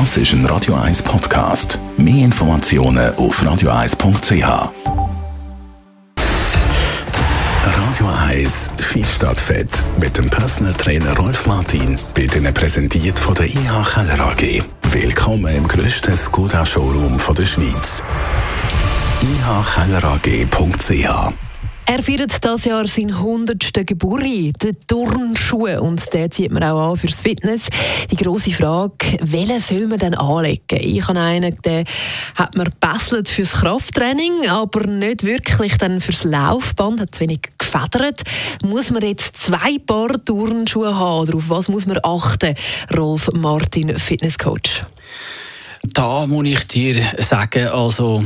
Das ist ein Radio 1 Podcast. Mehr Informationen auf radio1.ch. Radio 1 Fit statt Fett mit dem Personal Trainer Rolf Martin wird Ihnen präsentiert von der IH Keller AG. Willkommen im grössten Skoda-Showroom der Schweiz. ihkellerag.ch er feiert dieses Jahr seinen 100. Geburtstag, den Turnschuh. Und den zieht man auch an fürs Fitness. Die grosse Frage, welchen soll man denn anlegen? Ich habe einen, den hat man gebesselt fürs Krafttraining, aber nicht wirklich dann fürs Laufband, hat zu wenig gefedert. Muss man jetzt zwei Paar Turnschuhe haben? Oder auf was muss man achten? Rolf Martin, Fitnesscoach. Da muss ich dir sagen, also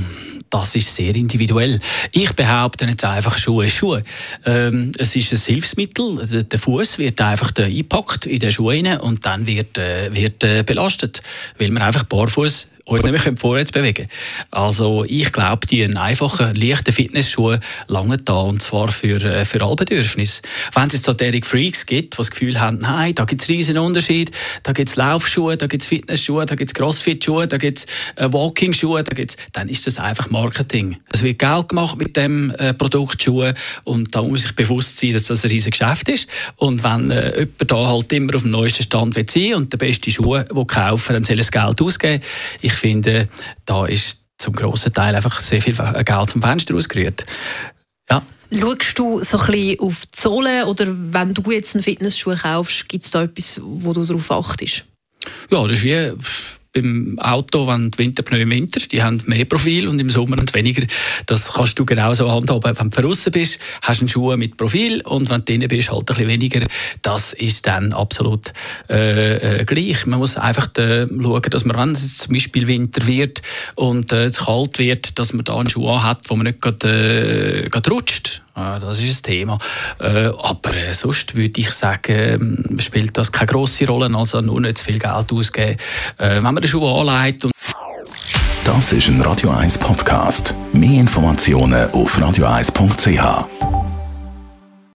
das ist sehr individuell. Ich behaupte jetzt einfach Schuhe Schuhe. Ähm, es ist ein Hilfsmittel. Der Fuß wird einfach eingepackt in den Schuh und dann wird, äh, wird äh, belastet, weil man einfach barfuß uns mehr vorwärts bewegen Also ich glaube, die einfachen, leichten Fitnessschuhe langen da und zwar für, äh, für alle Bedürfnisse. Wenn es jetzt so derige Freaks gibt, die das Gefühl haben, nein, da gibt es riesen Unterschied, da gibt es Laufschuhe, da gibt es Fitnessschuhe, da gibt es Crossfit-Schuhe, da gibt es äh, Walking-Schuhe, da gibt's, dann ist das einfach Marketing. Es wird Geld gemacht mit dem äh, Produkt Schuhe und da muss ich bewusst sein, dass das ein riesiges Geschäft ist und wenn äh, jemand da halt immer auf dem neuesten Stand will sein und der beste Schuh will kaufen, dann soll er das Geld ausgeben. Ich finde, da ist zum grossen Teil einfach sehr viel Geld zum Fenster ausgerührt. Ja. Schaust du so ein bisschen auf die Sohle oder wenn du jetzt einen Fitnessschuh kaufst, gibt es da etwas, wo du darauf achtest? Ja, das ist wie beim Auto, wenn die Winterpneu im Winter, die haben mehr Profil und im Sommer und weniger. Das kannst du genauso handhaben. Wenn du draußen bist, hast du einen Schuh mit Profil und wenn du drinnen bist, halt ein bisschen weniger. Das ist dann absolut äh, äh, gleich. Man muss einfach äh, schauen, dass man, wenn es zum Beispiel Winter wird und äh, es kalt wird, dass man da einen Schuh hat, wo man nicht gerade, äh, rutscht. Das ist das Thema. Äh, aber äh, sonst würde ich sagen, ähm, spielt das keine grosse Rolle. Also nur nicht zu viel Geld ausgeben. Äh, wenn man den Schuh anlegt. das ist ein Radio 1 Podcast. Mehr Informationen auf radio1.ch.